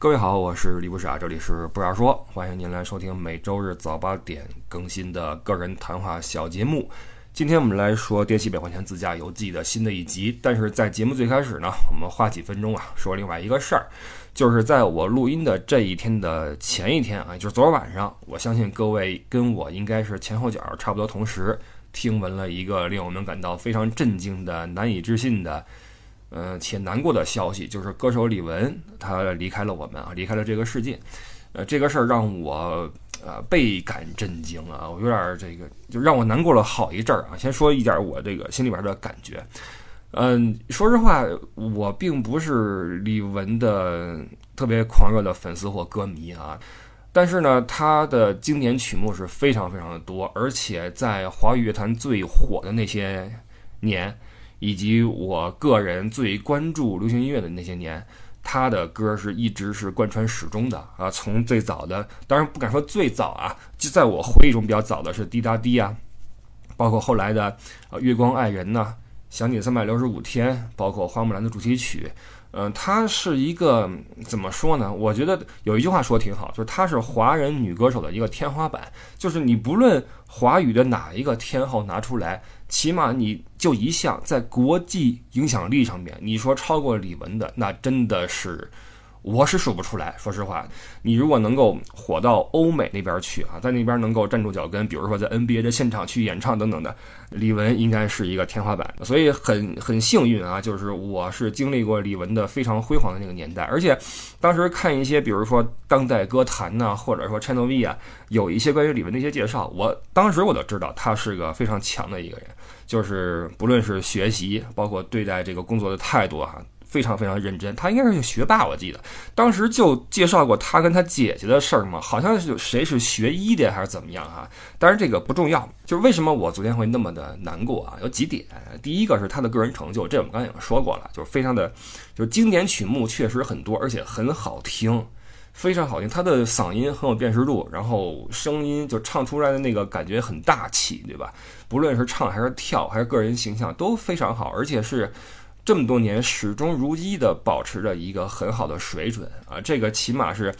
各位好，我是李不傻，这里是不傻说，欢迎您来收听每周日早八点更新的个人谈话小节目。今天我们来说《滇西北环线自驾游记》的新的一集，但是在节目最开始呢，我们花几分钟啊说另外一个事儿，就是在我录音的这一天的前一天啊，就是昨儿晚上，我相信各位跟我应该是前后脚差不多同时听闻了一个令我们感到非常震惊的、难以置信的。呃，且难过的消息就是歌手李玟她离开了我们啊，离开了这个世界。呃，这个事儿让我呃倍感震惊啊，我有点这个就让我难过了好一阵儿啊。先说一点我这个心里边的感觉，嗯，说实话，我并不是李玟的特别狂热的粉丝或歌迷啊，但是呢，她的经典曲目是非常非常的多，而且在华语乐坛最火的那些年。以及我个人最关注流行音乐的那些年，他的歌是一直是贯穿始终的啊。从最早的，当然不敢说最早啊，就在我回忆中比较早的是《滴答滴》啊，包括后来的《月光爱人》呐，《想你三百六十五天》，包括《花木兰》的主题曲。嗯，她是一个怎么说呢？我觉得有一句话说挺好，就是她是华人女歌手的一个天花板。就是你不论华语的哪一个天后拿出来，起码你就一项在国际影响力上面，你说超过李玟的，那真的是。我是数不出来，说实话，你如果能够火到欧美那边去啊，在那边能够站住脚跟，比如说在 NBA 的现场去演唱等等的，李玟应该是一个天花板。所以很很幸运啊，就是我是经历过李玟的非常辉煌的那个年代，而且当时看一些，比如说当代歌坛呐，或者说 Channel V 啊，有一些关于李玟的一些介绍，我当时我就知道他是个非常强的一个人，就是不论是学习，包括对待这个工作的态度啊。非常非常认真，他应该是学霸，我记得当时就介绍过他跟他姐姐的事儿嘛，好像是谁是学医的还是怎么样哈，当然这个不重要，就是为什么我昨天会那么的难过啊？有几点，第一个是他的个人成就，这我们刚才已经说过了，就是非常的，就是经典曲目确实很多，而且很好听，非常好听，他的嗓音很有辨识度，然后声音就唱出来的那个感觉很大气，对吧？不论是唱还是跳还是个人形象都非常好，而且是。这么多年始终如一的保持着一个很好的水准啊，这个起码是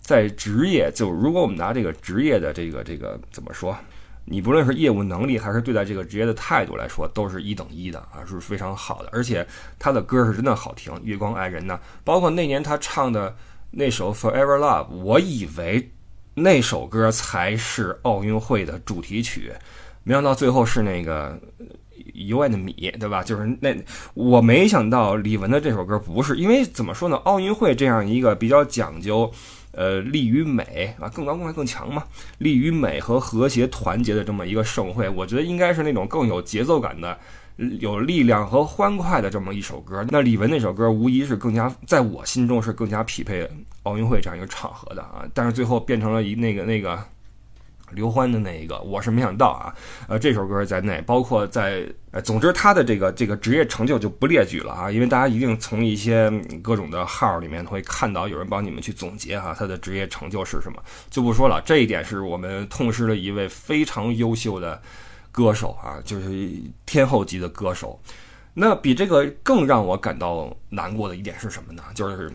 在职业就如果我们拿这个职业的这个这个怎么说，你不论是业务能力还是对待这个职业的态度来说，都是一等一的啊，是非常好的。而且他的歌是真的好听，《月光爱人》呢，包括那年他唱的那首《Forever Love》，我以为那首歌才是奥运会的主题曲，没想到最后是那个。一万的米，对吧？就是那，我没想到李玟的这首歌不是，因为怎么说呢？奥运会这样一个比较讲究，呃，利于美啊，更高更快更强嘛，利于美和和谐团结的这么一个盛会，我觉得应该是那种更有节奏感的、有力量和欢快的这么一首歌。那李玟那首歌无疑是更加在我心中是更加匹配奥运会这样一个场合的啊，但是最后变成了一那个那个。刘欢的那一个，我是没想到啊，呃，这首歌在内，包括在，呃，总之他的这个这个职业成就就不列举了啊，因为大家一定从一些各种的号里面会看到有人帮你们去总结哈，他的职业成就是什么，就不说了。这一点是我们痛失了一位非常优秀的歌手啊，就是天后级的歌手。那比这个更让我感到难过的一点是什么呢？就是，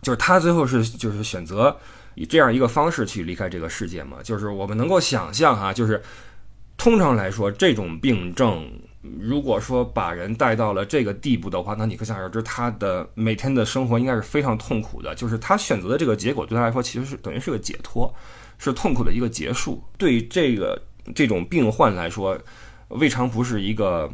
就是他最后是就是选择。以这样一个方式去离开这个世界嘛，就是我们能够想象哈，就是通常来说，这种病症如果说把人带到了这个地步的话，那你可想而知，他的每天的生活应该是非常痛苦的。就是他选择的这个结果对他来说，其实是等于是个解脱，是痛苦的一个结束。对这个这种病患来说，未尝不是一个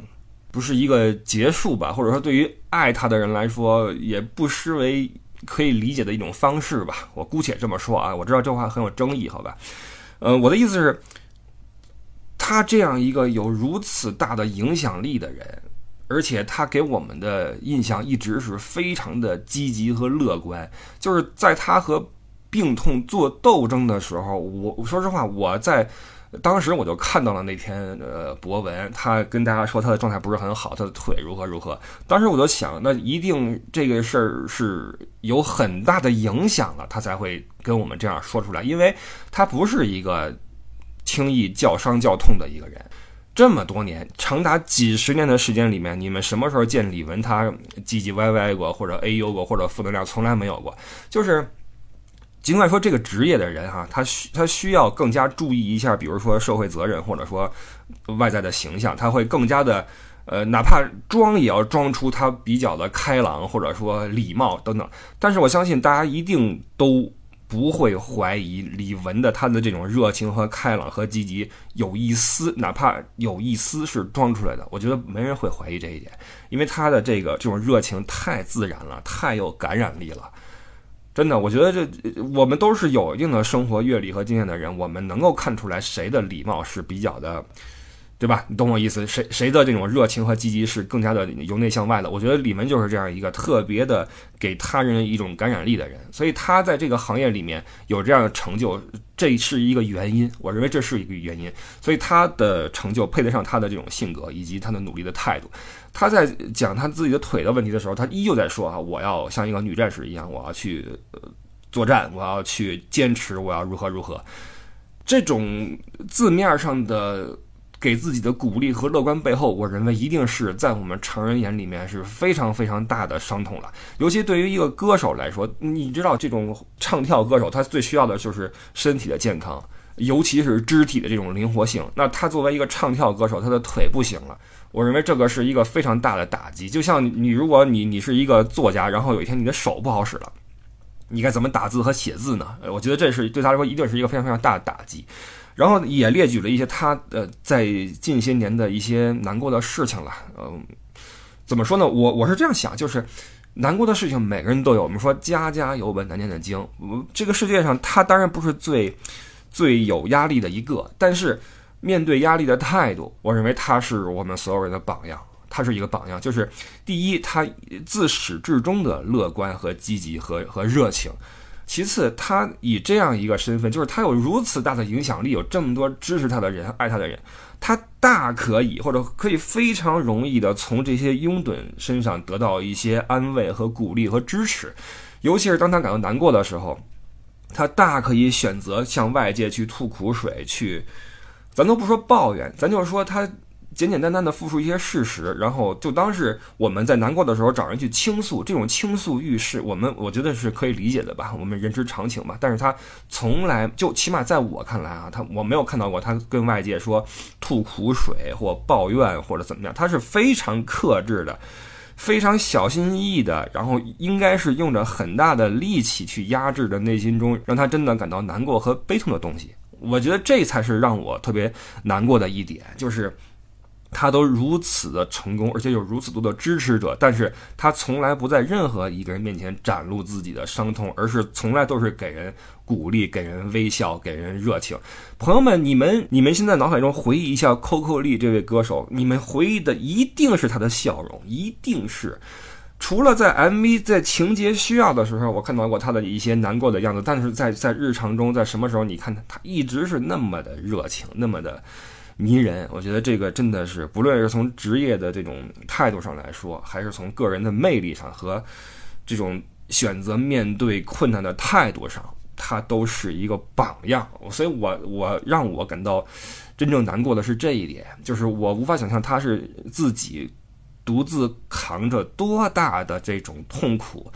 不是一个结束吧？或者说，对于爱他的人来说，也不失为。可以理解的一种方式吧，我姑且这么说啊。我知道这话很有争议，好吧？呃，我的意思是，他这样一个有如此大的影响力的人，而且他给我们的印象一直是非常的积极和乐观。就是在他和病痛做斗争的时候，我说实话，我在。当时我就看到了那篇呃博文，他跟大家说他的状态不是很好，他的腿如何如何。当时我就想，那一定这个事儿是有很大的影响了，他才会跟我们这样说出来，因为他不是一个轻易叫伤叫痛的一个人。这么多年，长达几十年的时间里面，你们什么时候见李玟他唧唧歪歪过，或者 A U 过，或者负能量从来没有过？就是尽管说这个职业的人哈，他需他需要更加注意一下，比如说社会责任，或者说外在的形象，他会更加的。呃，哪怕装也要装出他比较的开朗，或者说礼貌等等。但是我相信大家一定都不会怀疑李玟的他的这种热情和开朗和积极，有一丝哪怕有一丝是装出来的。我觉得没人会怀疑这一点，因为他的这个这种热情太自然了，太有感染力了。真的，我觉得这我们都是有一定的生活阅历和经验的人，我们能够看出来谁的礼貌是比较的。对吧？你懂我意思？谁谁的这种热情和积极是更加的由内向外的？我觉得李玟就是这样一个特别的给他人一种感染力的人，所以他在这个行业里面有这样的成就，这是一个原因。我认为这是一个原因，所以他的成就配得上他的这种性格以及他的努力的态度。他在讲他自己的腿的问题的时候，他依旧在说啊，我要像一个女战士一样，我要去作战，我要去坚持，我要如何如何。这种字面上的。给自己的鼓励和乐观背后，我认为一定是在我们成人眼里面是非常非常大的伤痛了。尤其对于一个歌手来说，你知道这种唱跳歌手，他最需要的就是身体的健康，尤其是肢体的这种灵活性。那他作为一个唱跳歌手，他的腿不行了，我认为这个是一个非常大的打击。就像你，如果你你是一个作家，然后有一天你的手不好使了，你该怎么打字和写字呢？我觉得这是对他来说一定是一个非常非常大的打击。然后也列举了一些他呃在近些年的一些难过的事情了，嗯，怎么说呢？我我是这样想，就是难过的事情每个人都有。我们说家家有本难念的经，这个世界上他当然不是最最有压力的一个，但是面对压力的态度，我认为他是我们所有人的榜样。他是一个榜样，就是第一，他自始至终的乐观和积极和和热情。其次，他以这样一个身份，就是他有如此大的影响力，有这么多支持他的人、爱他的人，他大可以或者可以非常容易的从这些拥趸身上得到一些安慰和鼓励和支持。尤其是当他感到难过的时候，他大可以选择向外界去吐苦水，去，咱都不说抱怨，咱就是说他。简简单单的复述一些事实，然后就当是我们在难过的时候找人去倾诉，这种倾诉欲事，我们我觉得是可以理解的吧，我们人之常情吧。但是他从来就起码在我看来啊，他我没有看到过他跟外界说吐苦水或抱怨或者怎么样，他是非常克制的，非常小心翼翼的，然后应该是用着很大的力气去压制着内心中让他真的感到难过和悲痛的东西。我觉得这才是让我特别难过的一点，就是。他都如此的成功，而且有如此多的支持者，但是他从来不在任何一个人面前展露自己的伤痛，而是从来都是给人鼓励、给人微笑、给人热情。朋友们，你们 你们现在脑海中回忆一下 Coco 丽这位歌手，你们回忆的一定是他的笑容，一定是。除了在 MV 在情节需要的时候，我看到过他的一些难过的样子，但是在在日常中，在什么时候你看他，他一直是那么的热情，那么的。迷人，我觉得这个真的是，不论是从职业的这种态度上来说，还是从个人的魅力上和这种选择面对困难的态度上，他都是一个榜样。所以，我我让我感到真正难过的是这一点，就是我无法想象他是自己独自扛着多大的这种痛苦，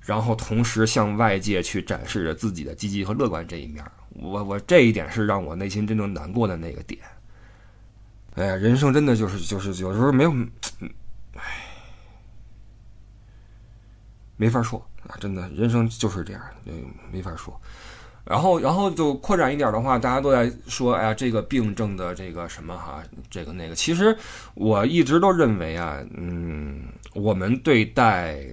然后同时向外界去展示着自己的积极和乐观这一面。我我这一点是让我内心真正难过的那个点。哎呀，人生真的就是就是有时候没有，唉，没法说啊！真的，人生就是这样，嗯，没法说。然后，然后就扩展一点的话，大家都在说，哎呀，这个病症的这个什么哈，这个那个。其实我一直都认为啊，嗯，我们对待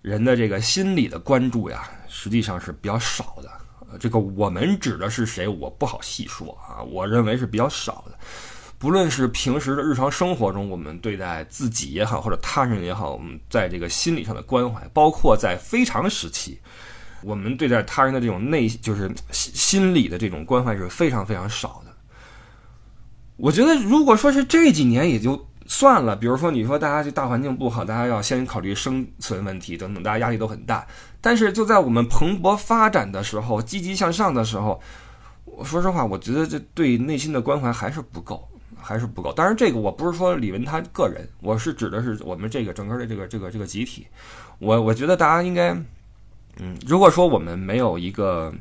人的这个心理的关注呀，实际上是比较少的。这个我们指的是谁，我不好细说啊。我认为是比较少的。不论是平时的日常生活中，我们对待自己也好，或者他人也好，我们在这个心理上的关怀，包括在非常时期，我们对待他人的这种内，就是心理的这种关怀是非常非常少的。我觉得，如果说是这几年也就算了，比如说你说大家这大环境不好，大家要先考虑生存问题等等，大家压力都很大。但是就在我们蓬勃发展的时候，积极向上的时候，我说实话，我觉得这对内心的关怀还是不够。还是不够。当然，这个我不是说李文他个人，我是指的是我们这个整个的这个这个这个集体。我我觉得大家应该，嗯，如果说我们没有一个。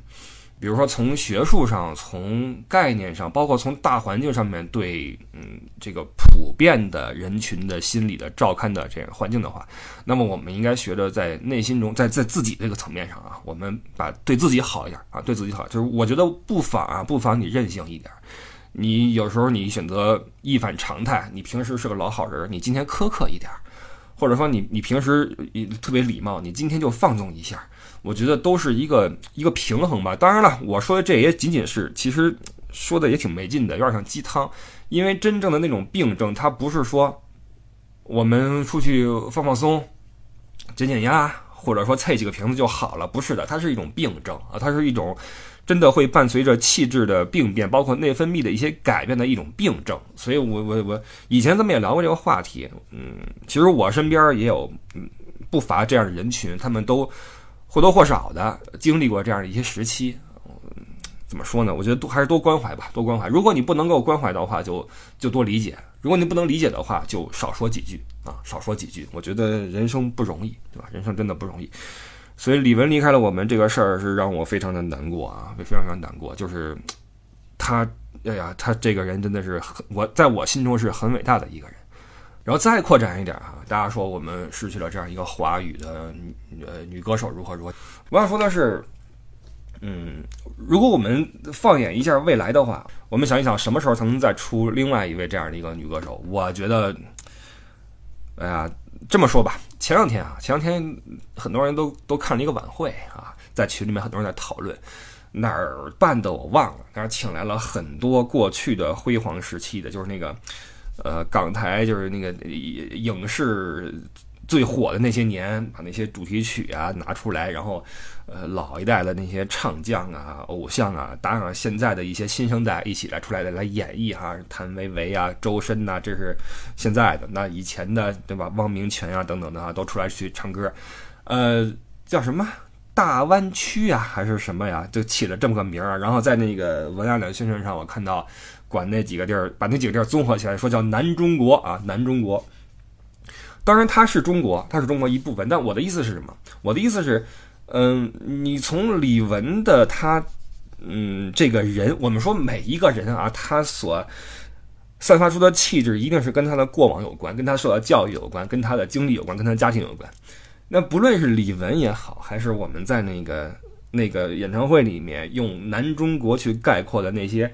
比如说，从学术上、从概念上，包括从大环境上面对，嗯，这个普遍的人群的心理的照看的这个环境的话，那么我们应该学着在内心中，在在自己这个层面上啊，我们把对自己好一点啊，对自己好，就是我觉得不妨啊，不妨你任性一点，你有时候你选择一反常态，你平时是个老好人，你今天苛刻一点，或者说你你平时特别礼貌，你今天就放纵一下。我觉得都是一个一个平衡吧。当然了，我说的这也仅仅是，其实说的也挺没劲的，有点像鸡汤。因为真正的那种病症，它不是说我们出去放放松、减减压，或者说啐几个瓶子就好了，不是的，它是一种病症啊，它是一种真的会伴随着气质的病变，包括内分泌的一些改变的一种病症。所以，我我我以前咱们也聊过这个话题，嗯，其实我身边也有不乏这样的人群，他们都。或多或少的经历过这样的一些时期，怎么说呢？我觉得多还是多关怀吧，多关怀。如果你不能够关怀的话，就就多理解；如果你不能理解的话，就少说几句啊，少说几句。我觉得人生不容易，对吧？人生真的不容易。所以李玟离开了我们这个事儿是让我非常的难过啊，非常非常难过。就是他，哎呀，他这个人真的是很，我在我心中是很伟大的一个人。然后再扩展一点啊，大家说我们失去了这样一个华语的呃女歌手如何如何？我想说的是，嗯，如果我们放眼一下未来的话，我们想一想什么时候才能再出另外一位这样的一个女歌手？我觉得，哎呀，这么说吧，前两天啊，前两天很多人都都看了一个晚会啊，在群里面很多人在讨论哪儿办的我忘了，但是请来了很多过去的辉煌时期的，就是那个。呃，港台就是那个影视最火的那些年，把那些主题曲啊拿出来，然后呃老一代的那些唱将啊、偶像啊，搭上现在的一些新生代一起来出来的来演绎哈，谭维维啊、周深呐，这是现在的。那以前的对吧？汪明荃啊等等的啊，都出来去唱歌。呃，叫什么大湾区啊，还是什么呀？就起了这么个名儿。然后在那个文案的宣传上，我看到。管那几个地儿，把那几个地儿综合起来，说叫南中国啊，南中国。当然，它是中国，它是中国一部分。但我的意思是什么？我的意思是，嗯，你从李玟的他，嗯，这个人，我们说每一个人啊，他所散发出的气质，一定是跟他的过往有关，跟他受到教育有关，跟他的经历有关，跟他的家庭有关。那不论是李玟也好，还是我们在那个 那个演唱会里面用南中国去概括的那些。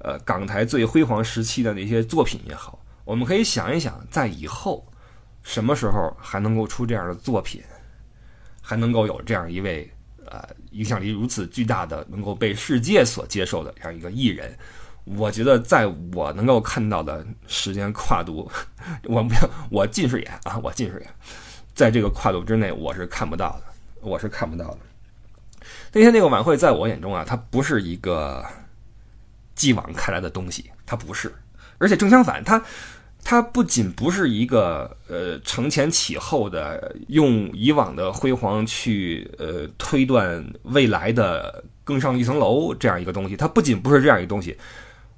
呃，港台最辉煌时期的那些作品也好，我们可以想一想，在以后什么时候还能够出这样的作品，还能够有这样一位呃影响力如此巨大的、能够被世界所接受的这样一个艺人？我觉得，在我能够看到的时间跨度，我不要我近视眼啊，我近视眼，在这个跨度之内，我是看不到的，我是看不到的。那天那个晚会，在我眼中啊，它不是一个。继往开来的东西，它不是，而且正相反，它，它不仅不是一个呃承前启后的，用以往的辉煌去呃推断未来的更上一层楼这样一个东西，它不仅不是这样一个东西，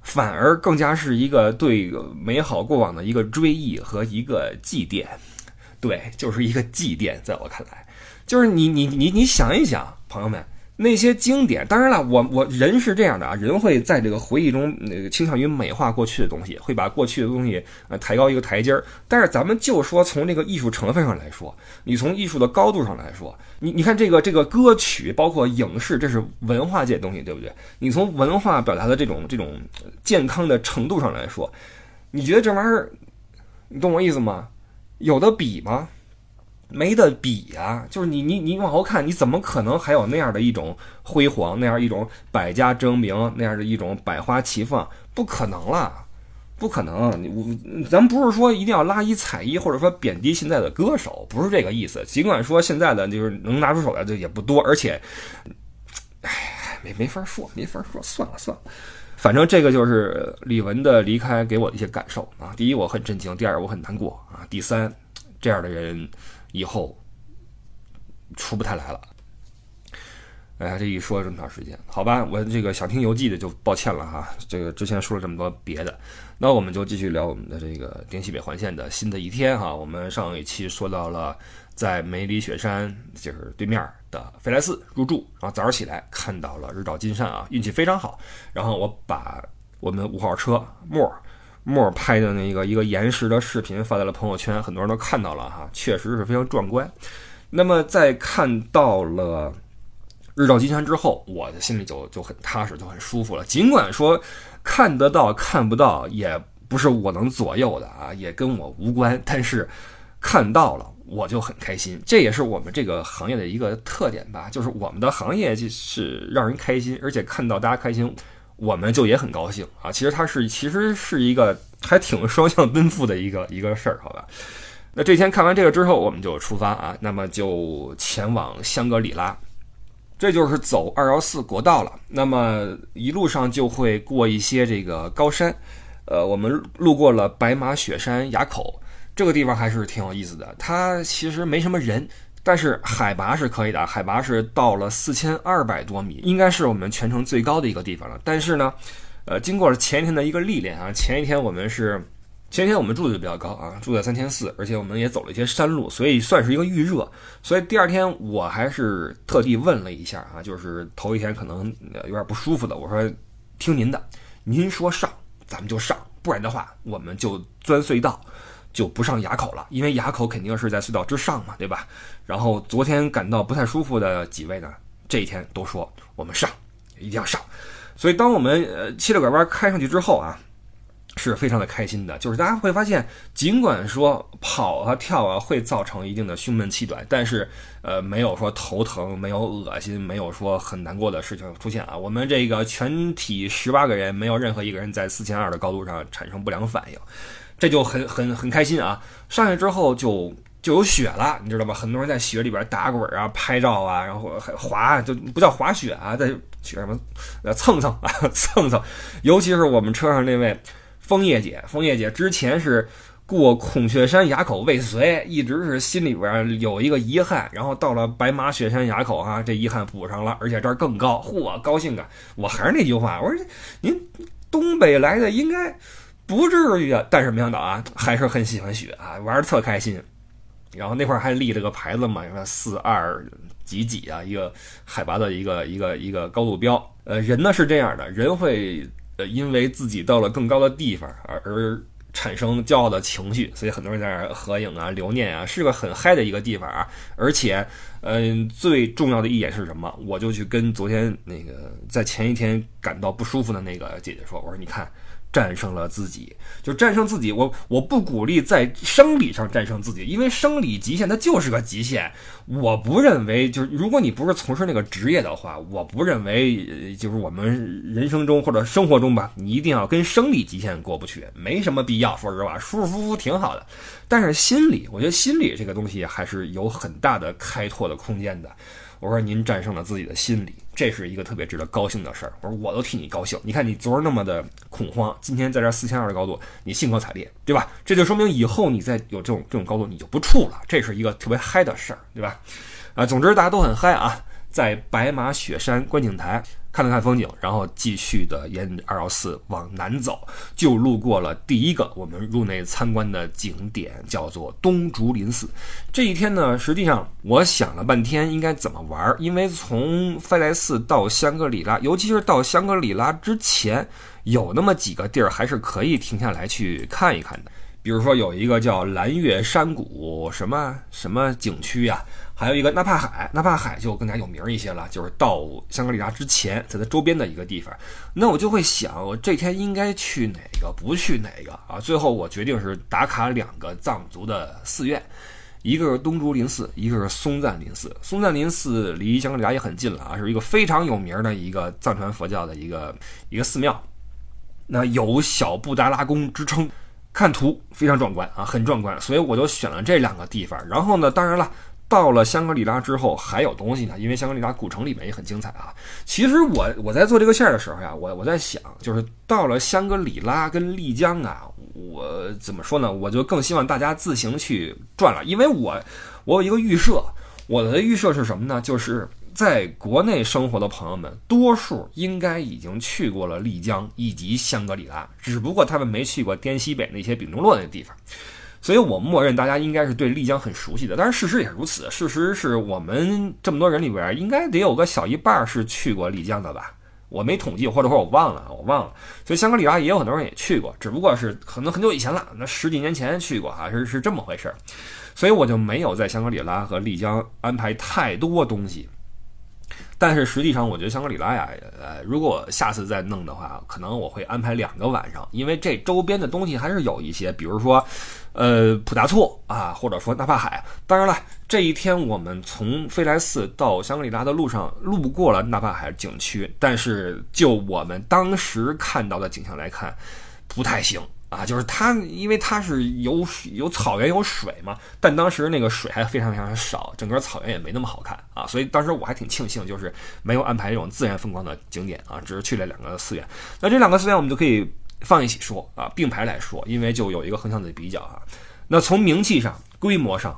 反而更加是一个对美好过往的一个追忆和一个祭奠，对，就是一个祭奠，在我看来，就是你你你你想一想，朋友们。那些经典，当然了，我我人是这样的啊，人会在这个回忆中那个倾向于美化过去的东西，会把过去的东西呃抬高一个台阶儿。但是咱们就说从这个艺术成分上来说，你从艺术的高度上来说，你你看这个这个歌曲，包括影视，这是文化界东西，对不对？你从文化表达的这种这种健康的程度上来说，你觉得这玩意儿，你懂我意思吗？有的比吗？没得比呀，就是你你你往后看，你怎么可能还有那样的一种辉煌，那样一种百家争鸣，那样的一种百花齐放？不可能了，不可能！你我咱不是说一定要拉一踩一，或者说贬低现在的歌手，不是这个意思。尽管说现在的就是能拿出手来的也不多，而且，哎，没没法说，没法说，算了算了。反正这个就是李玟的离开给我的一些感受啊。第一，我很震惊；第二，我很难过啊；第三，这样的人。以后出不太来了，哎呀，这一说这么长时间，好吧，我这个想听游记的就抱歉了哈。这个之前说了这么多别的，那我们就继续聊我们的这个滇西北环线的新的一天哈。我们上一期说到了在梅里雪山就是对面的飞来寺入住，然后早上起来看到了日照金山啊，运气非常好。然后我把我们五号车沫沫拍的那个一个延时的视频发在了朋友圈，很多人都看到了哈，确实是非常壮观。那么在看到了。日照金山之后，我的心里就就很踏实，就很舒服了。尽管说看得到看不到，也不是我能左右的啊，也跟我无关。但是看到了，我就很开心。这也是我们这个行业的一个特点吧，就是我们的行业就是让人开心，而且看到大家开心，我们就也很高兴啊。其实它是其实是一个还挺双向奔赴的一个一个事儿，好吧？那这天看完这个之后，我们就出发啊，那么就前往香格里拉。这就是走二幺四国道了，那么一路上就会过一些这个高山，呃，我们路过了白马雪山垭口，这个地方还是挺有意思的。它其实没什么人，但是海拔是可以的，海拔是到了四千二百多米，应该是我们全程最高的一个地方了。但是呢，呃，经过了前一天的一个历练啊，前一天我们是。前一天我们住的就比较高啊，住在三千四，而且我们也走了一些山路，所以算是一个预热。所以第二天我还是特地问了一下啊，就是头一天可能有点不舒服的，我说听您的，您说上咱们就上，不然的话我们就钻隧道，就不上垭口了，因为垭口肯定是在隧道之上嘛，对吧？然后昨天感到不太舒服的几位呢，这一天都说我们上，一定要上。所以当我们呃七六拐弯开上去之后啊。是非常的开心的，就是大家会发现，尽管说跑啊跳啊会造成一定的胸闷气短，但是呃没有说头疼，没有恶心，没有说很难过的事情出现啊。我们这个全体十八个人，没有任何一个人在四千二的高度上产生不良反应，这就很很很开心啊。上去之后就就有雪了，你知道吧？很多人在雪里边打滚啊、拍照啊，然后还滑，就不叫滑雪啊，在雪什么蹭蹭啊 蹭蹭，尤其是我们车上那位。枫叶姐，枫叶姐之前是过孔雀山垭口未遂，一直是心里边有一个遗憾，然后到了白马雪山垭口啊，这遗憾补上了，而且这儿更高，嚯，高兴啊！我还是那句话，我说您东北来的应该不至于啊，但是没想到啊，还是很喜欢雪啊，玩的特开心。然后那块儿还立了个牌子嘛，说四二几几啊，一个海拔的一个一个一个高度标。呃，人呢是这样的，人会呃。因为自己到了更高的地方而而产生骄傲的情绪，所以很多人在那儿合影啊、留念啊，是个很嗨的一个地方啊。而且，嗯，最重要的一点是什么？我就去跟昨天那个在前一天感到不舒服的那个姐姐说：“我说你看。”战胜了自己，就战胜自己。我我不鼓励在生理上战胜自己，因为生理极限它就是个极限。我不认为，就是如果你不是从事那个职业的话，我不认为，就是我们人生中或者生活中吧，你一定要跟生理极限过不去，没什么必要。说实话，舒舒服服挺好的。但是心理，我觉得心理这个东西还是有很大的开拓的空间的。我说您战胜了自己的心理，这是一个特别值得高兴的事儿。我说我都替你高兴。你看你昨儿那么的恐慌，今天在这四千二的高度，你兴高采烈，对吧？这就说明以后你再有这种这种高度，你就不怵了。这是一个特别嗨的事儿，对吧？啊，总之大家都很嗨啊，在白马雪山观景台。看了看风景，然后继续的沿二幺四往南走，就路过了第一个我们入内参观的景点，叫做东竹林寺。这一天呢，实际上我想了半天应该怎么玩，因为从飞来寺到香格里拉，尤其是到香格里拉之前，有那么几个地儿还是可以停下来去看一看的。比如说有一个叫蓝月山谷什么什么景区呀。还有一个纳帕海，纳帕海就更加有名一些了，就是到香格里拉之前，在它周边的一个地方。那我就会想，我这天应该去哪个，不去哪个啊？最后我决定是打卡两个藏族的寺院，一个是东竹林寺，一个是松赞林寺。松赞林寺离香格里拉也很近了啊，是一个非常有名的一个藏传佛教的一个一个寺庙，那有小布达拉宫之称，看图非常壮观啊，很壮观，所以我就选了这两个地方。然后呢，当然了。到了香格里拉之后还有东西呢，因为香格里拉古城里面也很精彩啊。其实我我在做这个线的时候呀，我我在想，就是到了香格里拉跟丽江啊，我怎么说呢？我就更希望大家自行去转了，因为我我有一个预设，我的预设是什么呢？就是在国内生活的朋友们，多数应该已经去过了丽江以及香格里拉，只不过他们没去过滇西北那些丙中洛那地方。所以我默认大家应该是对丽江很熟悉的。当然，事实也是如此。事实是我们这么多人里边，应该得有个小一半是去过丽江的吧？我没统计，或者说我忘了，我忘了。所以香格里拉也有很多人也去过，只不过是可能很久以前了，那十几年前去过哈，是是这么回事儿。所以我就没有在香格里拉和丽江安排太多东西。但是实际上，我觉得香格里拉呀，呃，如果下次再弄的话，可能我会安排两个晚上，因为这周边的东西还是有一些，比如说，呃，普达措啊，或者说纳帕海。当然了，这一天我们从飞来寺到香格里拉的路上路过了纳帕海景区，但是就我们当时看到的景象来看，不太行。啊，就是它，因为它是有有草原有水嘛，但当时那个水还非常非常少，整个草原也没那么好看啊，所以当时我还挺庆幸，就是没有安排这种自然风光的景点啊，只是去了两个寺院。那这两个寺院我们就可以放一起说啊，并排来说，因为就有一个横向的比较啊。那从名气上、规模上，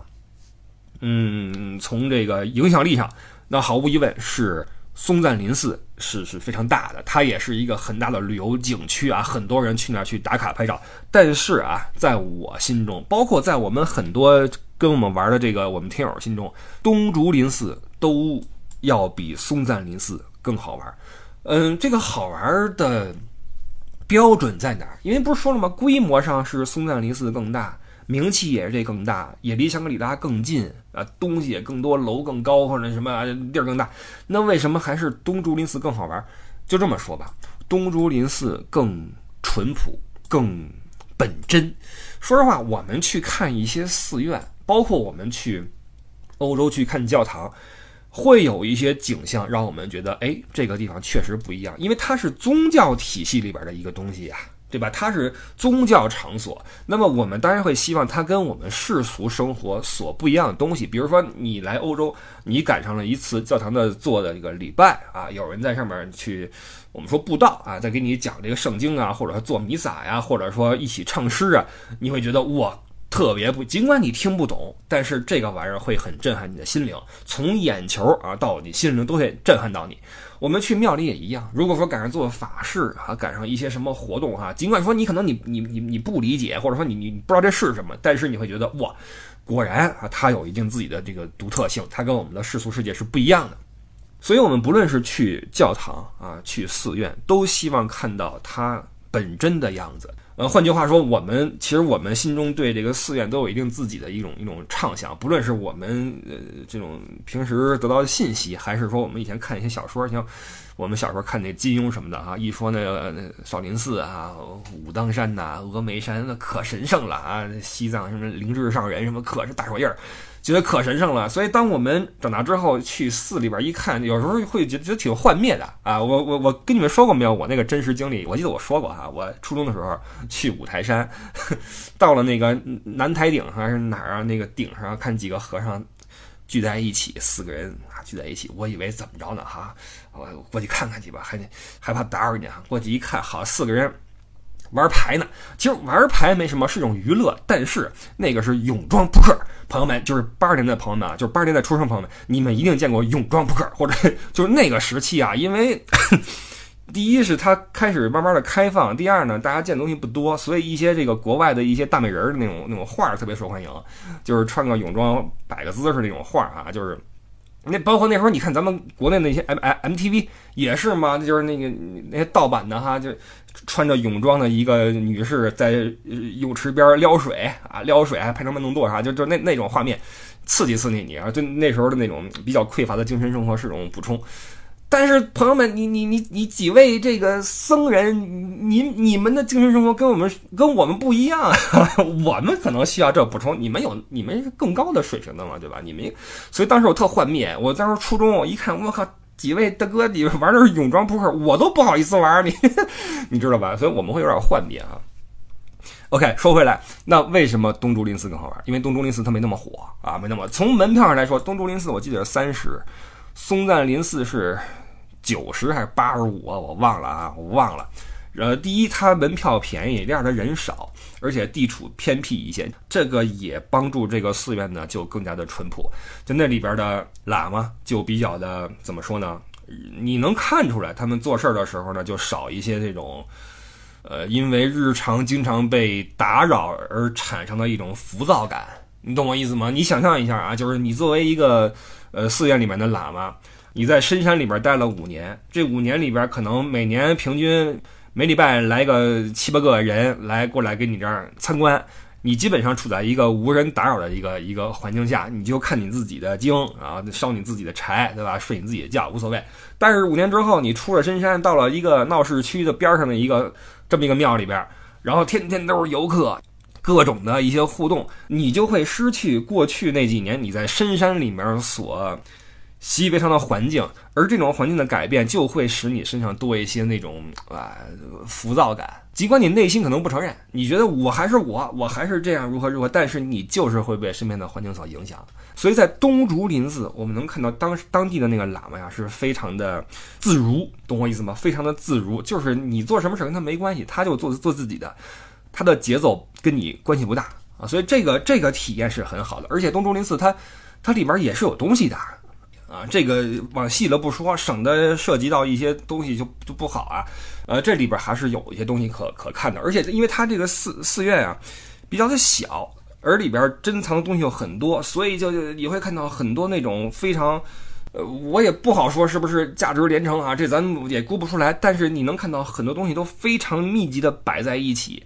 嗯，从这个影响力上，那毫无疑问是。松赞林寺是是非常大的，它也是一个很大的旅游景区啊，很多人去那儿去打卡拍照。但是啊，在我心中，包括在我们很多跟我们玩的这个我们听友心中，东竹林寺都要比松赞林寺更好玩。嗯，这个好玩的标准在哪儿？因为不是说了吗？规模上是松赞林寺更大。名气也是这更大，也离香格里拉更近啊，东西也更多，楼更高或者什么地儿更大。那为什么还是东竹林寺更好玩？就这么说吧，东竹林寺更淳朴，更本真。说实话，我们去看一些寺院，包括我们去欧洲去看教堂，会有一些景象让我们觉得，哎，这个地方确实不一样，因为它是宗教体系里边的一个东西呀。对吧？它是宗教场所，那么我们当然会希望它跟我们世俗生活所不一样的东西。比如说，你来欧洲，你赶上了一次教堂的做的一个礼拜啊，有人在上面去，我们说布道啊，在给你讲这个圣经啊，或者说做弥撒呀，或者说一起唱诗啊，你会觉得哇，特别不，尽管你听不懂，但是这个玩意儿会很震撼你的心灵，从眼球啊到你心灵都会震撼到你。我们去庙里也一样，如果说赶上做法事啊，赶上一些什么活动哈，尽管说你可能你你你你不理解，或者说你你不知道这是什么，但是你会觉得哇，果然啊，它有一定自己的这个独特性，它跟我们的世俗世界是不一样的。所以，我们不论是去教堂啊，去寺院，都希望看到它本真的样子。呃，换句话说，我们其实我们心中对这个寺院都有一定自己的一种一种畅想，不论是我们呃这种平时得到的信息，还是说我们以前看一些小说，像我们小时候看那金庸什么的啊，一说那个少林寺啊、武当山呐、峨眉山，那可神圣了啊，西藏什么灵智上人什么可是大手印儿。觉得可神圣了，所以当我们长大之后去寺里边一看，有时候会觉得挺幻灭的啊！我我我跟你们说过没有？我那个真实经历，我记得我说过哈。我初中的时候去五台山，到了那个南台顶还是哪儿啊？那个顶上看几个和尚聚在一起，四个人啊聚在一起，我以为怎么着呢哈？我过去看看去吧，还得害怕打扰你啊。过去一看，好四个人玩牌呢。其实玩牌没什么，是一种娱乐，但是那个是泳装扑克。朋友们，就是八十年代朋友们啊，就是八十年代出生朋友们，你们一定见过泳装扑克，或者 就是那个时期啊，因为 第一是它开始慢慢的开放，第二呢，大家见东西不多，所以一些这个国外的一些大美人的那种那种画特别受欢迎，就是穿个泳装摆个姿势那种画啊，就是那包括那时候你看咱们国内那些 M M M T V 也是嘛，就是那个那些盗版的哈，就。穿着泳装的一个女士在泳池边撩水啊，撩水还拍成慢动作啥，就就那那种画面，刺激刺激你啊！就那时候的那种比较匮乏的精神生活是种补充。但是朋友们，你你你你几位这个僧人，你你们的精神生活跟我们跟我们不一样，我们可能需要这补充，你们有你们更高的水平的嘛，对吧？你们，所以当时我特幻灭，我当时初中我一看，我靠！几位大哥，你们玩的是泳装扑克，我都不好意思玩，你 你知道吧？所以我们会有点幻灭啊。OK，说回来，那为什么东竹林寺更好玩？因为东竹林寺它没那么火啊，没那么。从门票上来说，东竹林寺我记得是三十，松赞林寺是九十还是八十五啊？我忘了啊，我忘了。呃，第一，它门票便宜；第二，它人少，而且地处偏僻一些，这个也帮助这个寺院呢就更加的淳朴。就那里边的喇嘛就比较的怎么说呢？你能看出来，他们做事儿的时候呢就少一些这种。呃，因为日常经常被打扰而产生的一种浮躁感，你懂我意思吗？你想象一下啊，就是你作为一个呃寺院里面的喇嘛，你在深山里边待了五年，这五年里边可能每年平均每礼拜来个七八个人来过来给你这儿参观。你基本上处在一个无人打扰的一个一个环境下，你就看你自己的经啊，烧你自己的柴，对吧？睡你自己的觉无所谓。但是五年之后，你出了深山，到了一个闹市区的边上的一个这么一个庙里边，然后天天都是游客，各种的一些互动，你就会失去过去那几年你在深山里面所。习以为常的环境，而这种环境的改变就会使你身上多一些那种啊浮躁感。尽管你内心可能不承认，你觉得我还是我，我还是这样如何如何，但是你就是会被身边的环境所影响。所以在东竹林寺，我们能看到当当地的那个喇嘛呀，是非常的自如，懂我意思吗？非常的自如，就是你做什么事跟他没关系，他就做做自己的，他的节奏跟你关系不大啊。所以这个这个体验是很好的，而且东竹林寺它它里面也是有东西的。啊，这个往细了不说，省得涉及到一些东西就就不好啊。呃，这里边还是有一些东西可可看的，而且因为它这个寺寺院啊比较的小，而里边珍藏的东西又很多，所以就你会看到很多那种非常，呃，我也不好说是不是价值连城啊，这咱也估不出来。但是你能看到很多东西都非常密集的摆在一起，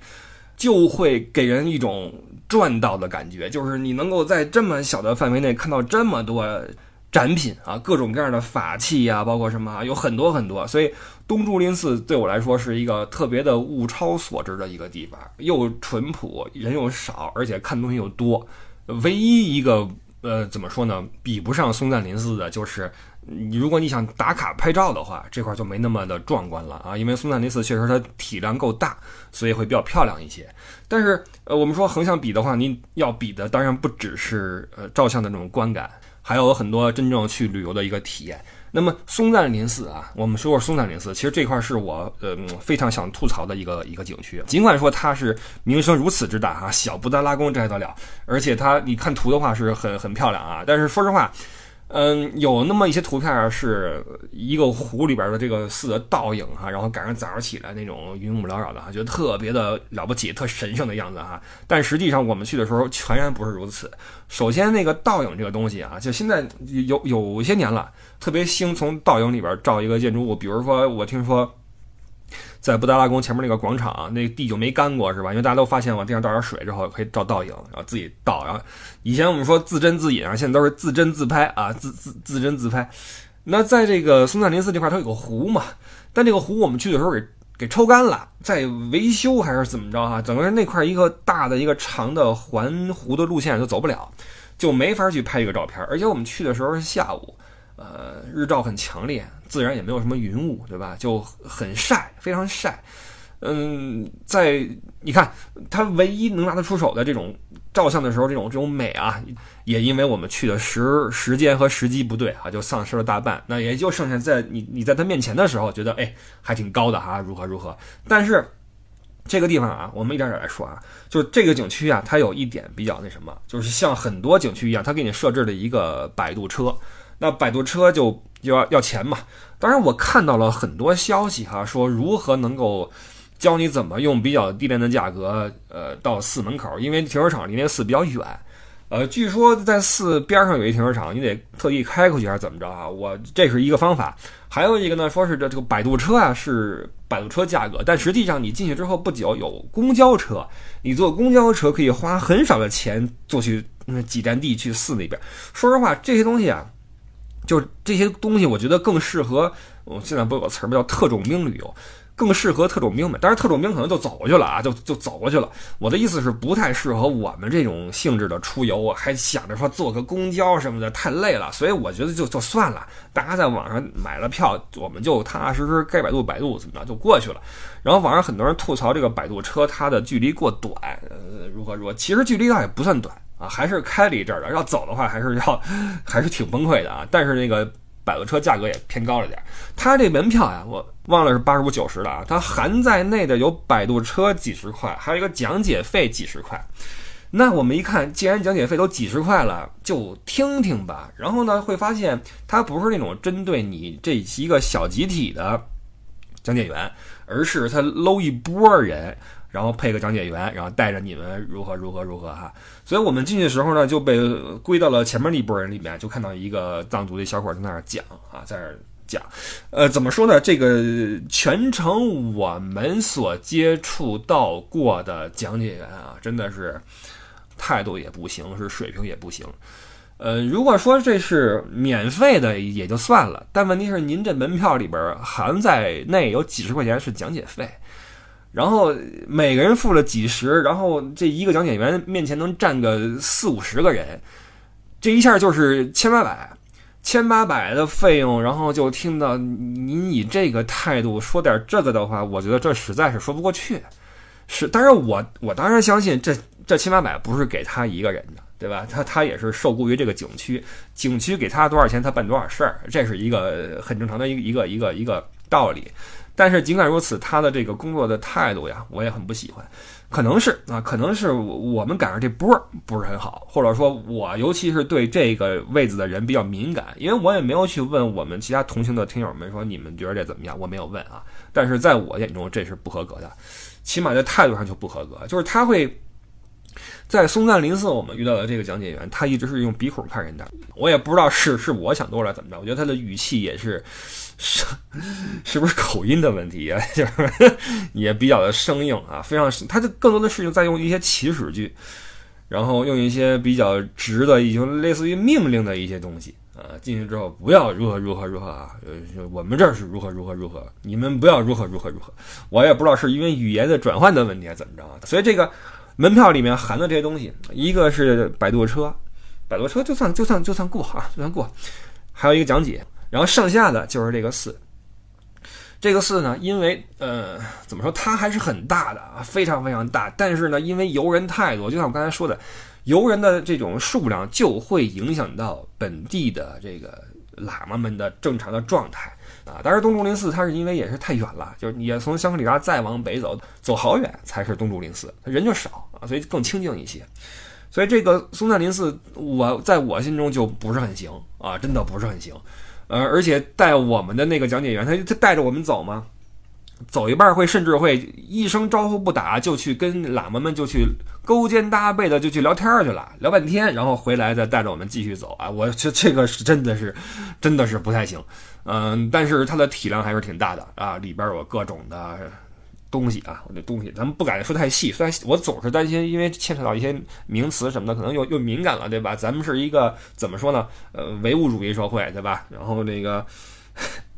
就会给人一种赚到的感觉，就是你能够在这么小的范围内看到这么多。展品啊，各种各样的法器呀，包括什么，有很多很多。所以东竹林寺对我来说是一个特别的物超所值的一个地方，又淳朴，人又少，而且看东西又多。唯一一个呃，怎么说呢，比不上松赞林寺的，就是你如果你想打卡拍照的话，这块就没那么的壮观了啊。因为松赞林寺确实它体量够大，所以会比较漂亮一些。但是呃，我们说横向比的话，你要比的当然不只是呃照相的那种观感。还有很多真正去旅游的一个体验。那么松赞林寺啊，我们说说松赞林寺，其实这块是我呃非常想吐槽的一个一个景区。尽管说它是名声如此之大啊，小布达拉宫这还得了，而且它你看图的话是很很漂亮啊，但是说实话。嗯，有那么一些图片是一个湖里边的这个寺的倒影哈，然后赶上早上起来那种云雾缭绕的哈，觉得特别的了不起，特神圣的样子哈。但实际上我们去的时候全然不是如此。首先那个倒影这个东西啊，就现在有有些年了，特别兴从倒影里边照一个建筑物，比如说我听说。在布达拉宫前面那个广场，那地就没干过，是吧？因为大家都发现往地上倒点水之后可以照倒影，然后自己倒。然后以前我们说自斟自饮啊，现在都是自斟自拍啊，自自自斟自拍。那在这个松赞林寺这块，它有个湖嘛，但这个湖我们去的时候给给抽干了，在维修还是怎么着哈？整个那块一个大的一个长的环湖的路线就走不了，就没法去拍一个照片。而且我们去的时候是下午。呃，日照很强烈，自然也没有什么云雾，对吧？就很晒，非常晒。嗯，在你看，它唯一能拿得出手的这种照相的时候，这种这种美啊，也因为我们去的时时间和时机不对啊，就丧失了大半。那也就剩下在你你在它面前的时候，觉得哎，还挺高的哈，如何如何。但是这个地方啊，我们一点点来说啊，就是这个景区啊，它有一点比较那什么，就是像很多景区一样，它给你设置了一个摆渡车。那摆渡车就就要要钱嘛？当然，我看到了很多消息哈，说如何能够教你怎么用比较低廉的价格，呃，到寺门口，因为停车场离那寺比较远。呃，据说在寺边上有一停车场，你得特意开过去还是怎么着啊？我这是一个方法。还有一个呢，说是这这个摆渡车啊是摆渡车价格，但实际上你进去之后不久有公交车，你坐公交车可以花很少的钱坐去那几站地去寺那边。说实话，这些东西啊。就这些东西，我觉得更适合。我现在不有个词儿吗？叫特种兵旅游，更适合特种兵们。但是特种兵可能就走过去了啊，就就走过去了。我的意思是，不太适合我们这种性质的出游，还想着说坐个公交什么的太累了。所以我觉得就就算了，大家在网上买了票，我们就踏踏实实该百度百度怎么着就过去了。然后网上很多人吐槽这个摆渡车，它的距离过短，呃，如何如何？其实距离倒也不算短。啊，还是开了一阵儿的。要走的话，还是要，还是挺崩溃的啊。但是那个摆渡车价格也偏高了点。它这门票呀，我忘了是八十五九十了啊，它含在内的有摆渡车几十块，还有一个讲解费几十块。那我们一看，既然讲解费都几十块了，就听听吧。然后呢，会发现它不是那种针对你这一个小集体的讲解员，而是他搂一波人，然后配个讲解员，然后带着你们如何如何如何哈。所以我们进去的时候呢，就被归到了前面那一波人里面，就看到一个藏族的小伙在那儿讲啊，在那儿讲。呃，怎么说呢？这个全程我们所接触到过的讲解员啊，真的是。态度也不行，是水平也不行。呃，如果说这是免费的也就算了，但问题是您这门票里边含在内有几十块钱是讲解费，然后每个人付了几十，然后这一个讲解员面前能站个四五十个人，这一下就是千八百，千八百的费用，然后就听到您以这个态度说点这个的话，我觉得这实在是说不过去。是，当然我我当然相信这。这千八百不是给他一个人的，对吧？他他也是受雇于这个景区，景区给他多少钱，他办多少事儿，这是一个很正常的一个一个一个一个道理。但是尽管如此，他的这个工作的态度呀，我也很不喜欢。可能是啊，可能是我们赶上这波儿不是很好，或者说我尤其是对这个位子的人比较敏感，因为我也没有去问我们其他同行的听友们说你们觉得这怎么样，我没有问啊。但是在我眼中这是不合格的，起码在态度上就不合格，就是他会。在松赞林寺，我们遇到的这个讲解员，他一直是用鼻孔看人的。我也不知道是是我想多了怎么着，我觉得他的语气也是，是 是不是口音的问题啊？就是也比较的生硬啊，非常他就更多的事情在用一些祈使句，然后用一些比较直的，已经类似于命令的一些东西啊。进去之后不要如何如何如何啊，呃，我们这儿是如何如何如何，你们不要如何如何如何。我也不知道是因为语言的转换的问题还是怎么着啊，所以这个。门票里面含的这些东西，一个是摆渡车，摆渡车就算就算就算过啊，就算过，还有一个讲解，然后剩下的就是这个寺。这个寺呢，因为呃怎么说，它还是很大的啊，非常非常大。但是呢，因为游人太多，就像我刚才说的，游人的这种数量就会影响到本地的这个喇嘛们的正常的状态。啊，当然东竹林寺它是因为也是太远了，就是也从香格里拉再往北走，走好远才是东竹林寺，人就少啊，所以更清静一些。所以这个松赞林寺，我在我心中就不是很行啊，真的不是很行。呃，而且带我们的那个讲解员，他他带着我们走吗？走一半会甚至会一声招呼不打就去跟喇嘛们就去勾肩搭背的就去聊天去了，聊半天，然后回来再带着我们继续走啊！我这这个是真的是真的是不太行，嗯，但是它的体量还是挺大的啊，里边有各种的东西啊，我这东西咱们不敢说太细，虽然我总是担心，因为牵扯到一些名词什么的，可能又又敏感了，对吧？咱们是一个怎么说呢？呃，唯物主义社会，对吧？然后那个。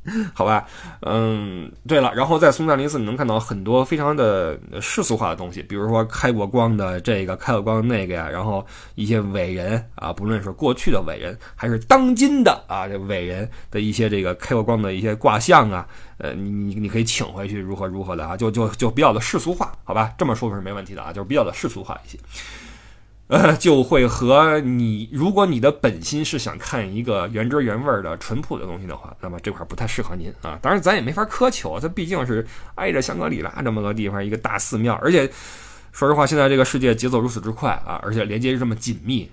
好吧，嗯，对了，然后在松赞林寺你能看到很多非常的世俗化的东西，比如说开过光的这个，开过光那个呀，然后一些伟人啊，不论是过去的伟人还是当今的啊这伟人的一些这个开过光的一些卦象啊，呃，你你你可以请回去如何如何的啊，就就就比较的世俗化，好吧，这么说是没问题的啊，就是比较的世俗化一些。呃，就会和你，如果你的本心是想看一个原汁原味的淳朴的东西的话，那么这块不太适合您啊。当然，咱也没法苛求，它毕竟是挨着香格里拉这么个地方，一个大寺庙，而且说实话，现在这个世界节奏如此之快啊，而且连接这么紧密。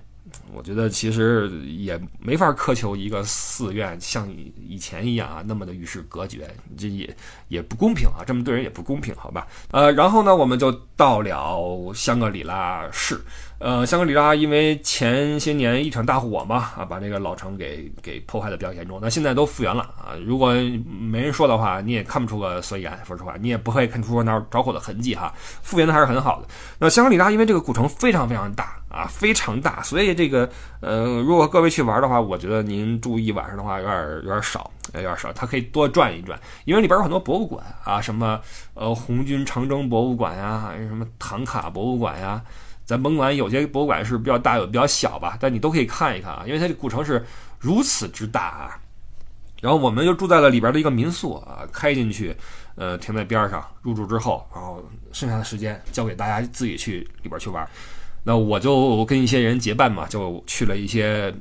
我觉得其实也没法苛求一个寺院像以前一样啊，那么的与世隔绝，这也也不公平啊，这么对人也不公平，好吧？呃，然后呢，我们就到了香格里拉市。呃，香格里拉因为前些年一场大火嘛，啊，把这个老城给给破坏的比较严重。那现在都复原了啊，如果没人说的话，你也看不出个所以然。说实话，你也不会看出哪着火的痕迹哈，复原的还是很好的。那香格里拉因为这个古城非常非常大啊，非常大，所以这个呃，如果各位去玩的话，我觉得您住一晚上的话有点有点少，有点少。它可以多转一转，因为里边有很多博物馆啊，什么呃红军长征博物馆呀，什么唐卡博物馆呀。咱甭管有些博物馆是比较大，有比较小吧，但你都可以看一看啊，因为它这古城是如此之大啊。然后我们就住在了里边的一个民宿啊，开进去，呃，停在边上，入住之后，然后剩下的时间交给大家自己去里边去玩。那我就跟一些人结伴嘛，就去了一些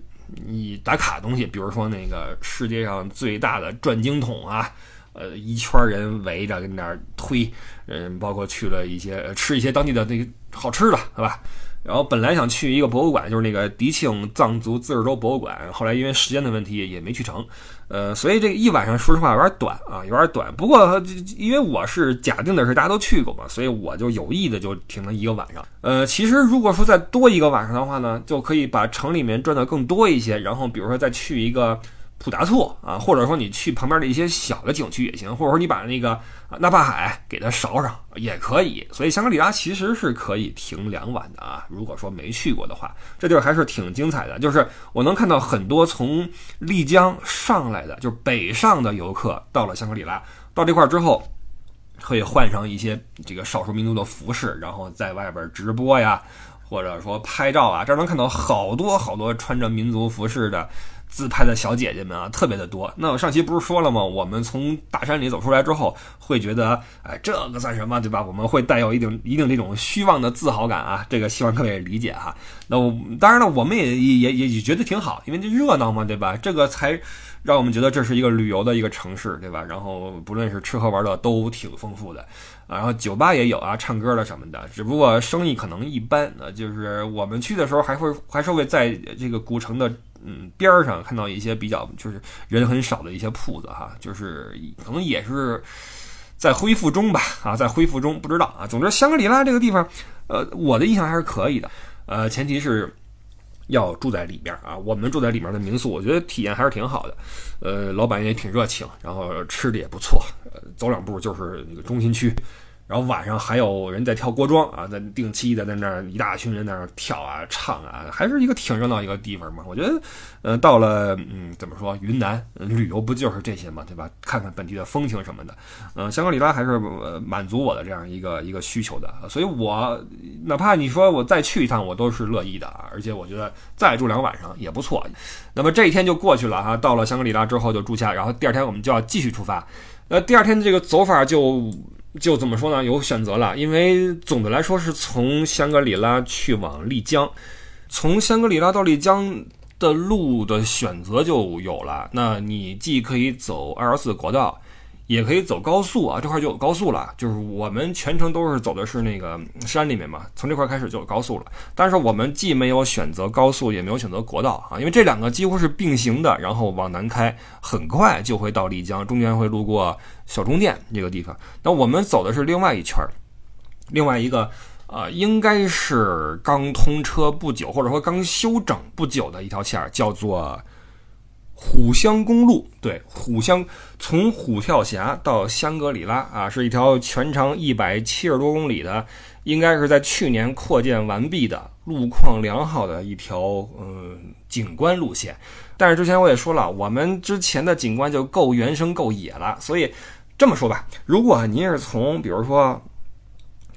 你打卡东西，比如说那个世界上最大的转经筒啊，呃，一圈人围着跟那儿推，嗯，包括去了一些吃一些当地的那个好吃的，对吧？然后本来想去一个博物馆，就是那个迪庆藏族自治州博物馆，后来因为时间的问题也没去成。呃，所以这一晚上说实话有点短啊，有点短。不过因为我是假定的是大家都去过嘛，所以我就有意的就停了一个晚上。呃，其实如果说再多一个晚上的话呢，就可以把城里面转的更多一些，然后比如说再去一个。普达措啊，或者说你去旁边的一些小的景区也行，或者说你把那个纳帕海给它勺上也可以。所以香格里拉其实是可以停两晚的啊。如果说没去过的话，这地儿还是挺精彩的。就是我能看到很多从丽江上来的，就是北上的游客到了香格里拉，到这块儿之后，可以换上一些这个少数民族的服饰，然后在外边直播呀，或者说拍照啊。这儿能看到好多好多穿着民族服饰的。自拍的小姐姐们啊，特别的多。那我上期不是说了吗？我们从大山里走出来之后，会觉得，哎，这个算什么，对吧？我们会带有一定一定这种虚妄的自豪感啊。这个希望各位理解哈。那我当然了，我们也也也也觉得挺好，因为这热闹嘛，对吧？这个才让我们觉得这是一个旅游的一个城市，对吧？然后不论是吃喝玩乐都挺丰富的。然后酒吧也有啊，唱歌的什么的，只不过生意可能一般。呃，就是我们去的时候，还会还是会在这个古城的。嗯，边儿上看到一些比较就是人很少的一些铺子哈，就是可能也是在恢复中吧啊，在恢复中不知道啊。总之，香格里拉这个地方，呃，我的印象还是可以的，呃，前提是要住在里边啊。我们住在里面的民宿，我觉得体验还是挺好的，呃，老板也挺热情，然后吃的也不错，呃，走两步就是那个中心区。然后晚上还有人在跳锅庄啊，在定期的在那儿一大群人在那儿跳啊唱啊，还是一个挺热闹一个地方嘛。我觉得，呃，到了嗯怎么说云南旅游不就是这些嘛，对吧？看看本地的风情什么的，嗯，香格里拉还是满足我的这样一个一个需求的。所以我哪怕你说我再去一趟，我都是乐意的啊。而且我觉得再住两晚上也不错。那么这一天就过去了哈，到了香格里拉之后就住下，然后第二天我们就要继续出发。那第二天的这个走法就。就怎么说呢？有选择了，因为总的来说是从香格里拉去往丽江，从香格里拉到丽江的路的选择就有了。那你既可以走二十四国道。也可以走高速啊，这块就有高速了。就是我们全程都是走的是那个山里面嘛，从这块开始就有高速了。但是我们既没有选择高速，也没有选择国道啊，因为这两个几乎是并行的。然后往南开，很快就会到丽江，中间会路过小中甸这个地方。那我们走的是另外一圈儿，另外一个呃，应该是刚通车不久，或者说刚修整不久的一条线儿，叫做。虎香公路，对，虎香从虎跳峡到香格里拉啊，是一条全长一百七十多公里的，应该是在去年扩建完毕的，路况良好的一条嗯景观路线。但是之前我也说了，我们之前的景观就够原生、够野了，所以这么说吧，如果您是从比如说。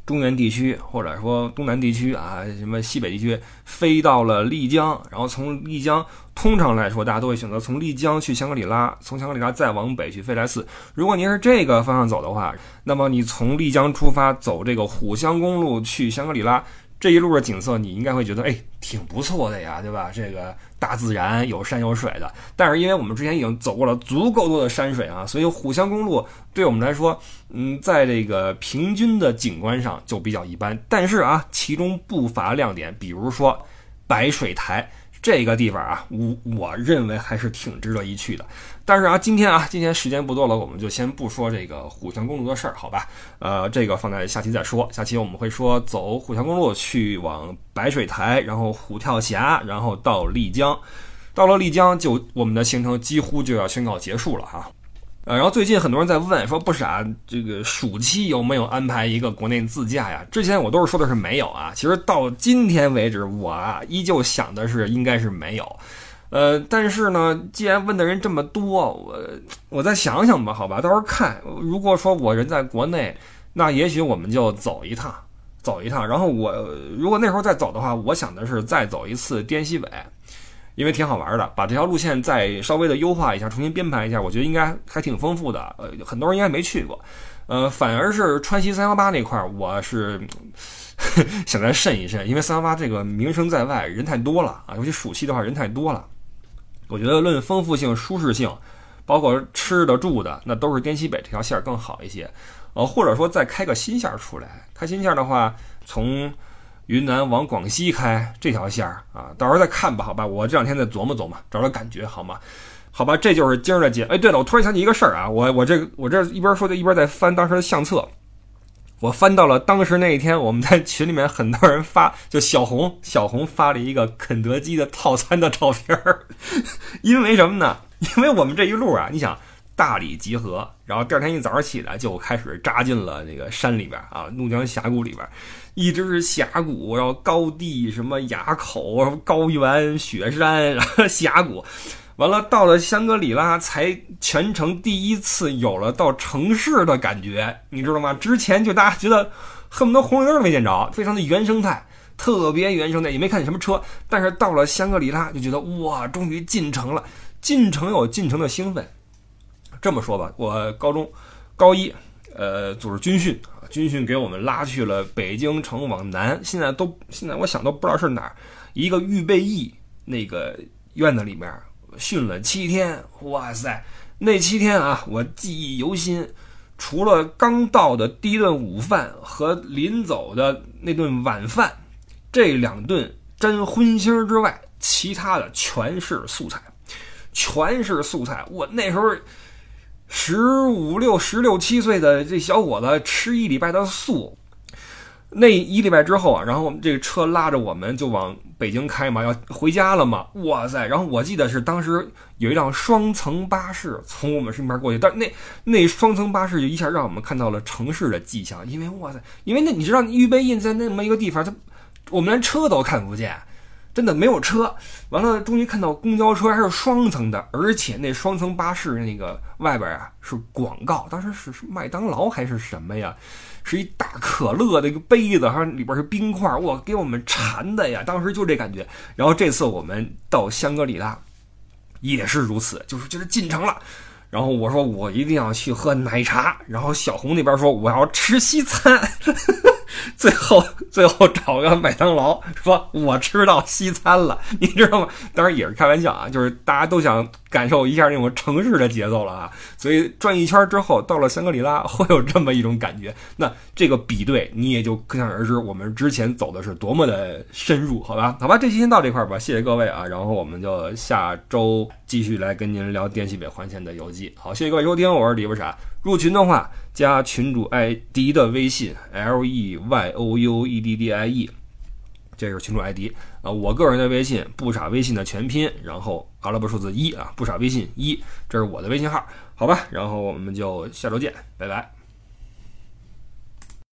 中原地区或者说东南地区啊，什么西北地区，飞到了丽江，然后从丽江，通常来说，大家都会选择从丽江去香格里拉，从香格里拉再往北去飞来寺。如果您是这个方向走的话，那么你从丽江出发，走这个虎香公路去香格里拉。这一路的景色，你应该会觉得，哎，挺不错的呀，对吧？这个大自然有山有水的。但是因为我们之前已经走过了足够多的山水啊，所以虎香公路对我们来说，嗯，在这个平均的景观上就比较一般。但是啊，其中不乏亮点，比如说白水台。这个地方啊，我我认为还是挺值得一去的。但是啊，今天啊，今天时间不多了，我们就先不说这个虎翔公路的事儿，好吧？呃，这个放在下期再说。下期我们会说走虎翔公路去往白水台，然后虎跳峡，然后到丽江。到了丽江，就我们的行程几乎就要宣告结束了哈。呃，然后最近很多人在问说，不傻，这个暑期有没有安排一个国内自驾呀？之前我都是说的是没有啊。其实到今天为止，我啊依旧想的是应该是没有。呃，但是呢，既然问的人这么多，我我再想想吧，好吧，到时候看。如果说我人在国内，那也许我们就走一趟，走一趟。然后我如果那时候再走的话，我想的是再走一次滇西北。因为挺好玩的，把这条路线再稍微的优化一下，重新编排一下，我觉得应该还挺丰富的。呃，很多人应该没去过，呃，反而是川西三幺八那块儿，我是想再慎一慎，因为三幺八这个名声在外，人太多了啊，尤其暑期的话人太多了。我觉得论丰富性、舒适性，包括吃的住的，那都是滇西北这条线更好一些。呃，或者说再开个新线出来，开新线的话，从云南往广西开这条线儿啊，到时候再看吧，好吧，我这两天再琢磨琢磨，找找感觉，好吗？好吧，这就是今儿的节。哎，对了，我突然想起一个事儿啊，我我这我这一边说就一边在翻当时的相册，我翻到了当时那一天我们在群里面很多人发，就小红小红发了一个肯德基的套餐的照片儿，因为什么呢？因为我们这一路啊，你想。大理集合，然后第二天一早上起来就开始扎进了那个山里边啊，怒江峡谷里边，一直是峡谷，然后高地什么垭口、高原、雪山，然后峡谷，完了到了香格里拉，才全程第一次有了到城市的感觉，你知道吗？之前就大家觉得恨不得红绿灯都没见着，非常的原生态，特别原生态，也没看见什么车，但是到了香格里拉就觉得哇，终于进城了，进城有进城的兴奋。这么说吧，我高中高一，呃，组织军训啊，军训给我们拉去了北京城往南，现在都现在我想都不知道是哪儿，一个预备役那个院子里面训了七天，哇塞，那七天啊，我记忆犹新。除了刚到的第一顿午饭和临走的那顿晚饭这两顿沾荤腥之外，其他的全是素菜，全是素菜。我那时候。十五六、十六七岁的这小伙子吃一礼拜的素，那一礼拜之后啊，然后我们这个车拉着我们就往北京开嘛，要回家了嘛。哇塞！然后我记得是当时有一辆双层巴士从我们身边过去，但那那双层巴士就一下让我们看到了城市的迹象，因为哇塞，因为那你知道预备印在那么一个地方，它我们连车都看不见。真的没有车，完了，终于看到公交车还是双层的，而且那双层巴士那个外边啊是广告，当时是是麦当劳还是什么呀？是一大可乐的一个杯子，还里边是冰块，我，给我们馋的呀！当时就这感觉。然后这次我们到香格里拉也是如此，就是就是进城了。然后我说我一定要去喝奶茶，然后小红那边说我要吃西餐。最后，最后找个麦当劳，说我吃到西餐了，你知道吗？当然也是开玩笑啊，就是大家都想感受一下那种城市的节奏了啊。所以转一圈之后，到了香格里拉 会有这么一种感觉。那这个比对你也就可想而知，我们之前走的是多么的深入，好吧？好吧，这期先到这块儿吧，谢谢各位啊。然后我们就下周继续来跟您聊滇西北环线的游记。好，谢谢各位收听，我是李不傻。入群的话，加群主艾迪的微信 l e y o u e d d i e，这是群主艾迪啊。我个人的微信不傻微信的全拼，然后阿拉伯数字一啊，不傻微信一，这是我的微信号，好吧。然后我们就下周见，拜拜。